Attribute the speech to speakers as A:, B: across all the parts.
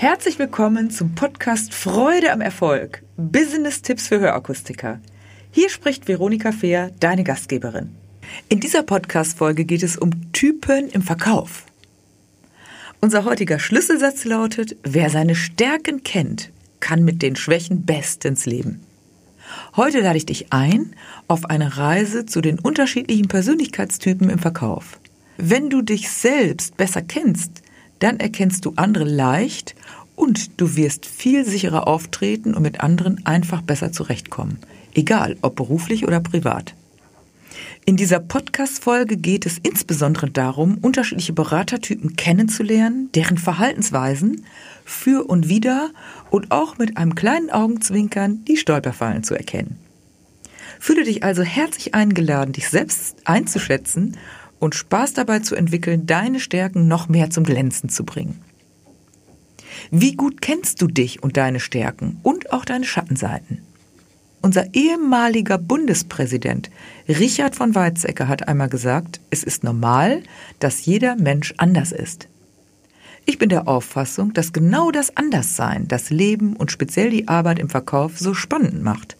A: Herzlich willkommen zum Podcast Freude am Erfolg. Business-Tipps für Hörakustiker. Hier spricht Veronika Fehr, deine Gastgeberin. In dieser Podcast-Folge geht es um Typen im Verkauf. Unser heutiger Schlüsselsatz lautet, wer seine Stärken kennt, kann mit den Schwächen bestens leben. Heute lade ich dich ein auf eine Reise zu den unterschiedlichen Persönlichkeitstypen im Verkauf. Wenn du dich selbst besser kennst, dann erkennst du andere leicht und du wirst viel sicherer auftreten und mit anderen einfach besser zurechtkommen. Egal, ob beruflich oder privat. In dieser Podcast-Folge geht es insbesondere darum, unterschiedliche Beratertypen kennenzulernen, deren Verhaltensweisen für und wieder und auch mit einem kleinen Augenzwinkern die Stolperfallen zu erkennen. Fühle dich also herzlich eingeladen, dich selbst einzuschätzen und Spaß dabei zu entwickeln, deine Stärken noch mehr zum Glänzen zu bringen. Wie gut kennst du dich und deine Stärken und auch deine Schattenseiten? Unser ehemaliger Bundespräsident Richard von Weizsäcker hat einmal gesagt, es ist normal, dass jeder Mensch anders ist. Ich bin der Auffassung, dass genau das Anderssein das Leben und speziell die Arbeit im Verkauf so spannend macht.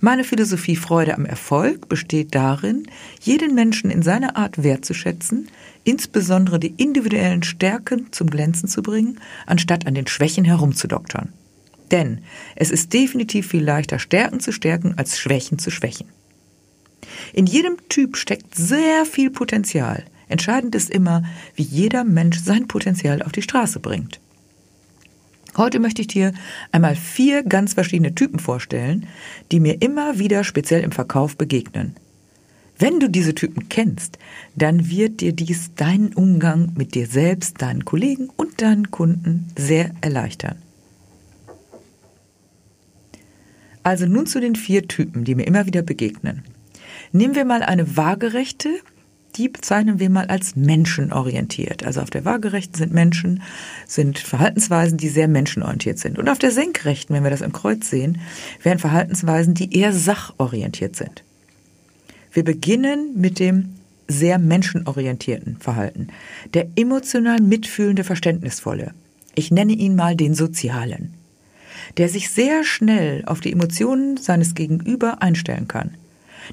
A: Meine Philosophie Freude am Erfolg besteht darin, jeden Menschen in seiner Art wertzuschätzen, insbesondere die individuellen Stärken zum Glänzen zu bringen, anstatt an den Schwächen herumzudoktern. Denn es ist definitiv viel leichter, Stärken zu stärken, als Schwächen zu schwächen. In jedem Typ steckt sehr viel Potenzial. Entscheidend ist immer, wie jeder Mensch sein Potenzial auf die Straße bringt. Heute möchte ich dir einmal vier ganz verschiedene Typen vorstellen, die mir immer wieder speziell im Verkauf begegnen. Wenn du diese Typen kennst, dann wird dir dies deinen Umgang mit dir selbst, deinen Kollegen und deinen Kunden sehr erleichtern. Also nun zu den vier Typen, die mir immer wieder begegnen. Nehmen wir mal eine waagerechte, die bezeichnen wir mal als menschenorientiert. Also auf der waagerechten sind Menschen, sind Verhaltensweisen, die sehr menschenorientiert sind. Und auf der senkrechten, wenn wir das im Kreuz sehen, wären Verhaltensweisen, die eher sachorientiert sind. Wir beginnen mit dem sehr menschenorientierten Verhalten. Der emotional mitfühlende, verständnisvolle. Ich nenne ihn mal den sozialen. Der sich sehr schnell auf die Emotionen seines Gegenüber einstellen kann.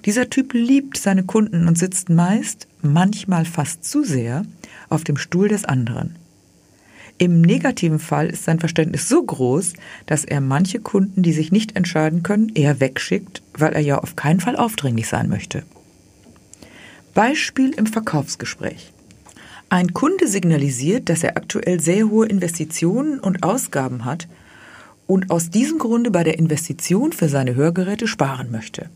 A: Dieser Typ liebt seine Kunden und sitzt meist, manchmal fast zu sehr, auf dem Stuhl des anderen. Im negativen Fall ist sein Verständnis so groß, dass er manche Kunden, die sich nicht entscheiden können, eher wegschickt, weil er ja auf keinen Fall aufdringlich sein möchte. Beispiel im Verkaufsgespräch. Ein Kunde signalisiert, dass er aktuell sehr hohe Investitionen und Ausgaben hat und aus diesem Grunde bei der Investition für seine Hörgeräte sparen möchte.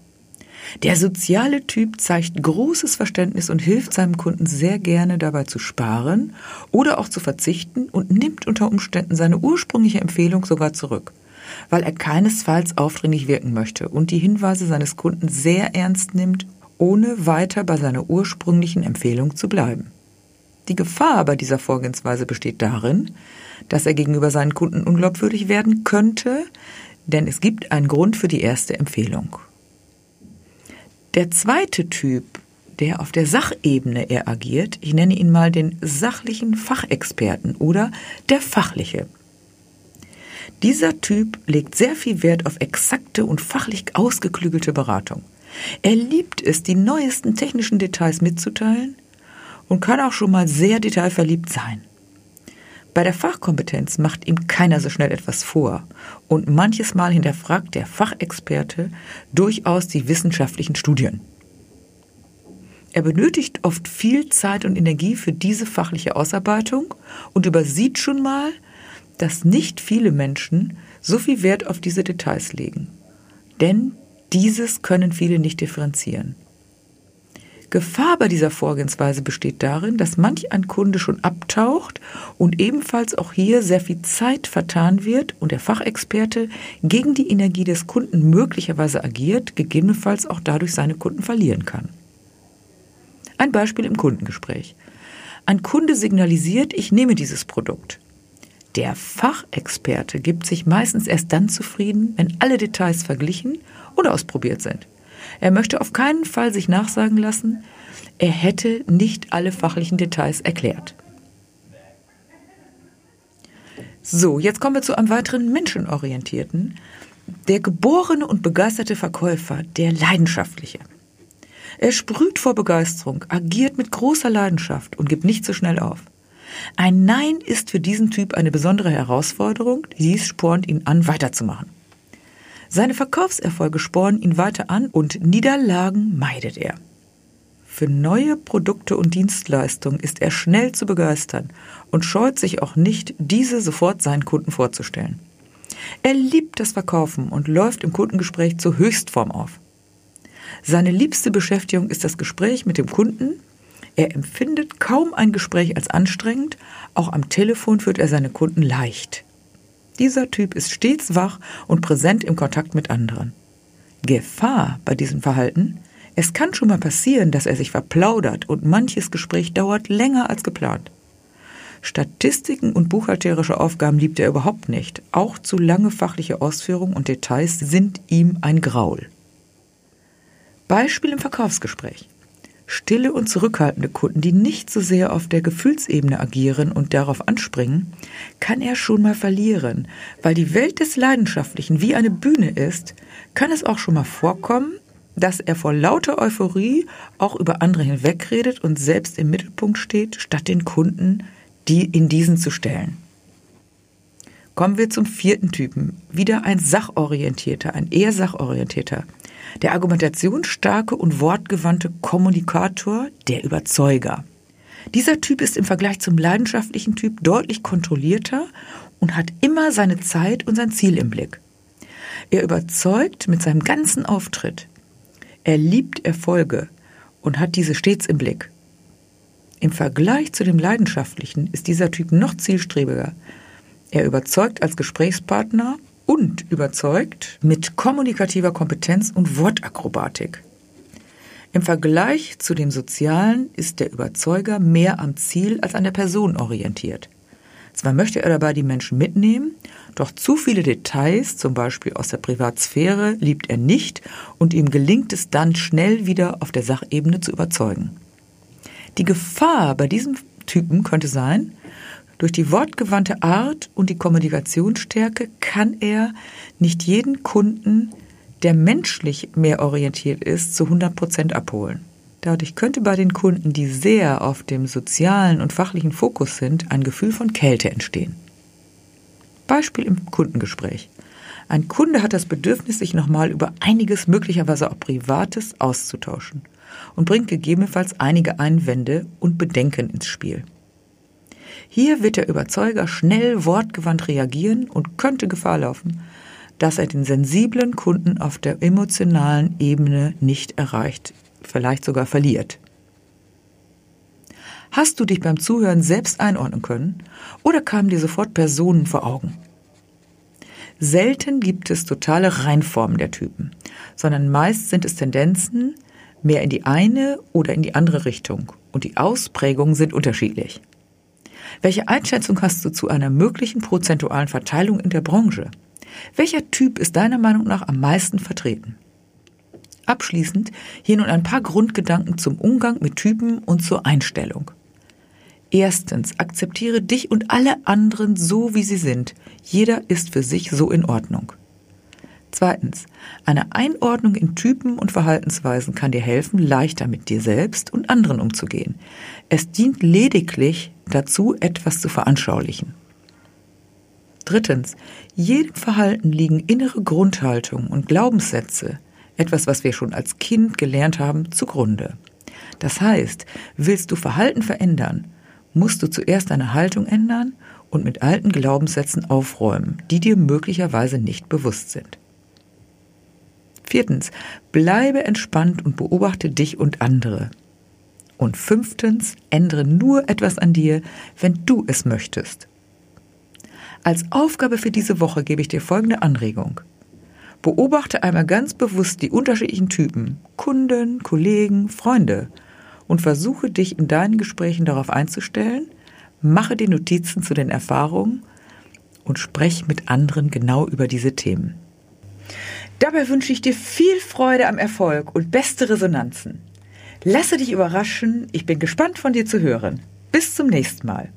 A: Der soziale Typ zeigt großes Verständnis und hilft seinem Kunden sehr gerne dabei zu sparen oder auch zu verzichten und nimmt unter Umständen seine ursprüngliche Empfehlung sogar zurück, weil er keinesfalls aufdringlich wirken möchte und die Hinweise seines Kunden sehr ernst nimmt, ohne weiter bei seiner ursprünglichen Empfehlung zu bleiben. Die Gefahr bei dieser Vorgehensweise besteht darin, dass er gegenüber seinen Kunden unglaubwürdig werden könnte, denn es gibt einen Grund für die erste Empfehlung. Der zweite Typ, der auf der Sachebene eher agiert, ich nenne ihn mal den sachlichen Fachexperten oder der fachliche. Dieser Typ legt sehr viel Wert auf exakte und fachlich ausgeklügelte Beratung. Er liebt es, die neuesten technischen Details mitzuteilen und kann auch schon mal sehr detailverliebt sein. Bei der Fachkompetenz macht ihm keiner so schnell etwas vor und manches Mal hinterfragt der Fachexperte durchaus die wissenschaftlichen Studien. Er benötigt oft viel Zeit und Energie für diese fachliche Ausarbeitung und übersieht schon mal, dass nicht viele Menschen so viel Wert auf diese Details legen. Denn dieses können viele nicht differenzieren. Gefahr bei dieser Vorgehensweise besteht darin, dass manch ein Kunde schon abtaucht und ebenfalls auch hier sehr viel Zeit vertan wird und der Fachexperte gegen die Energie des Kunden möglicherweise agiert, gegebenenfalls auch dadurch seine Kunden verlieren kann. Ein Beispiel im Kundengespräch. Ein Kunde signalisiert, ich nehme dieses Produkt. Der Fachexperte gibt sich meistens erst dann zufrieden, wenn alle Details verglichen oder ausprobiert sind. Er möchte auf keinen Fall sich nachsagen lassen, er hätte nicht alle fachlichen Details erklärt. So, jetzt kommen wir zu einem weiteren menschenorientierten. Der geborene und begeisterte Verkäufer, der leidenschaftliche. Er sprüht vor Begeisterung, agiert mit großer Leidenschaft und gibt nicht so schnell auf. Ein Nein ist für diesen Typ eine besondere Herausforderung, dies spornt ihn an, weiterzumachen. Seine Verkaufserfolge spornen ihn weiter an und Niederlagen meidet er. Für neue Produkte und Dienstleistungen ist er schnell zu begeistern und scheut sich auch nicht, diese sofort seinen Kunden vorzustellen. Er liebt das Verkaufen und läuft im Kundengespräch zur Höchstform auf. Seine liebste Beschäftigung ist das Gespräch mit dem Kunden. Er empfindet kaum ein Gespräch als anstrengend, auch am Telefon führt er seine Kunden leicht. Dieser Typ ist stets wach und präsent im Kontakt mit anderen. Gefahr bei diesem Verhalten? Es kann schon mal passieren, dass er sich verplaudert und manches Gespräch dauert länger als geplant. Statistiken und buchhalterische Aufgaben liebt er überhaupt nicht. Auch zu lange fachliche Ausführungen und Details sind ihm ein Graul. Beispiel im Verkaufsgespräch. Stille und zurückhaltende Kunden, die nicht so sehr auf der Gefühlsebene agieren und darauf anspringen, kann er schon mal verlieren. Weil die Welt des Leidenschaftlichen wie eine Bühne ist, kann es auch schon mal vorkommen, dass er vor lauter Euphorie auch über andere hinwegredet und selbst im Mittelpunkt steht, statt den Kunden die in diesen zu stellen. Kommen wir zum vierten Typen. Wieder ein sachorientierter, ein eher sachorientierter. Der argumentationsstarke und wortgewandte Kommunikator, der Überzeuger. Dieser Typ ist im Vergleich zum leidenschaftlichen Typ deutlich kontrollierter und hat immer seine Zeit und sein Ziel im Blick. Er überzeugt mit seinem ganzen Auftritt. Er liebt Erfolge und hat diese stets im Blick. Im Vergleich zu dem Leidenschaftlichen ist dieser Typ noch zielstrebiger. Er überzeugt als Gesprächspartner und überzeugt mit kommunikativer Kompetenz und Wortakrobatik. Im Vergleich zu dem Sozialen ist der Überzeuger mehr am Ziel als an der Person orientiert. Zwar möchte er dabei die Menschen mitnehmen, doch zu viele Details, zum Beispiel aus der Privatsphäre, liebt er nicht und ihm gelingt es dann schnell wieder auf der Sachebene zu überzeugen. Die Gefahr bei diesem Typen könnte sein, durch die wortgewandte Art und die Kommunikationsstärke kann er nicht jeden Kunden, der menschlich mehr orientiert ist, zu 100 Prozent abholen. Dadurch könnte bei den Kunden, die sehr auf dem sozialen und fachlichen Fokus sind, ein Gefühl von Kälte entstehen. Beispiel im Kundengespräch. Ein Kunde hat das Bedürfnis, sich nochmal über einiges, möglicherweise auch Privates, auszutauschen und bringt gegebenenfalls einige Einwände und Bedenken ins Spiel. Hier wird der Überzeuger schnell wortgewandt reagieren und könnte Gefahr laufen, dass er den sensiblen Kunden auf der emotionalen Ebene nicht erreicht, vielleicht sogar verliert. Hast du dich beim Zuhören selbst einordnen können oder kamen dir sofort Personen vor Augen? Selten gibt es totale Reinformen der Typen, sondern meist sind es Tendenzen, mehr in die eine oder in die andere Richtung und die Ausprägungen sind unterschiedlich. Welche Einschätzung hast du zu einer möglichen prozentualen Verteilung in der Branche? Welcher Typ ist deiner Meinung nach am meisten vertreten? Abschließend hier nun ein paar Grundgedanken zum Umgang mit Typen und zur Einstellung. Erstens, akzeptiere dich und alle anderen so, wie sie sind. Jeder ist für sich so in Ordnung. Zweitens, eine Einordnung in Typen und Verhaltensweisen kann dir helfen, leichter mit dir selbst und anderen umzugehen. Es dient lediglich dazu, etwas zu veranschaulichen. Drittens, jedem Verhalten liegen innere Grundhaltungen und Glaubenssätze, etwas, was wir schon als Kind gelernt haben, zugrunde. Das heißt, willst du Verhalten verändern, musst du zuerst deine Haltung ändern und mit alten Glaubenssätzen aufräumen, die dir möglicherweise nicht bewusst sind. Viertens, bleibe entspannt und beobachte dich und andere. Und fünftens, ändere nur etwas an dir, wenn du es möchtest. Als Aufgabe für diese Woche gebe ich dir folgende Anregung. Beobachte einmal ganz bewusst die unterschiedlichen Typen, Kunden, Kollegen, Freunde und versuche dich in deinen Gesprächen darauf einzustellen, mache die Notizen zu den Erfahrungen und sprech mit anderen genau über diese Themen. Dabei wünsche ich dir viel Freude am Erfolg und beste Resonanzen. Lasse dich überraschen, ich bin gespannt von dir zu hören. Bis zum nächsten Mal.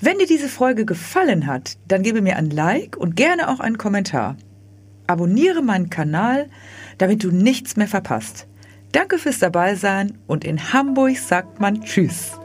A: Wenn dir diese Folge gefallen hat, dann gebe mir ein Like und gerne auch einen Kommentar. Abonniere meinen Kanal, damit du nichts mehr verpasst. Danke fürs Dabeisein und in Hamburg sagt man Tschüss.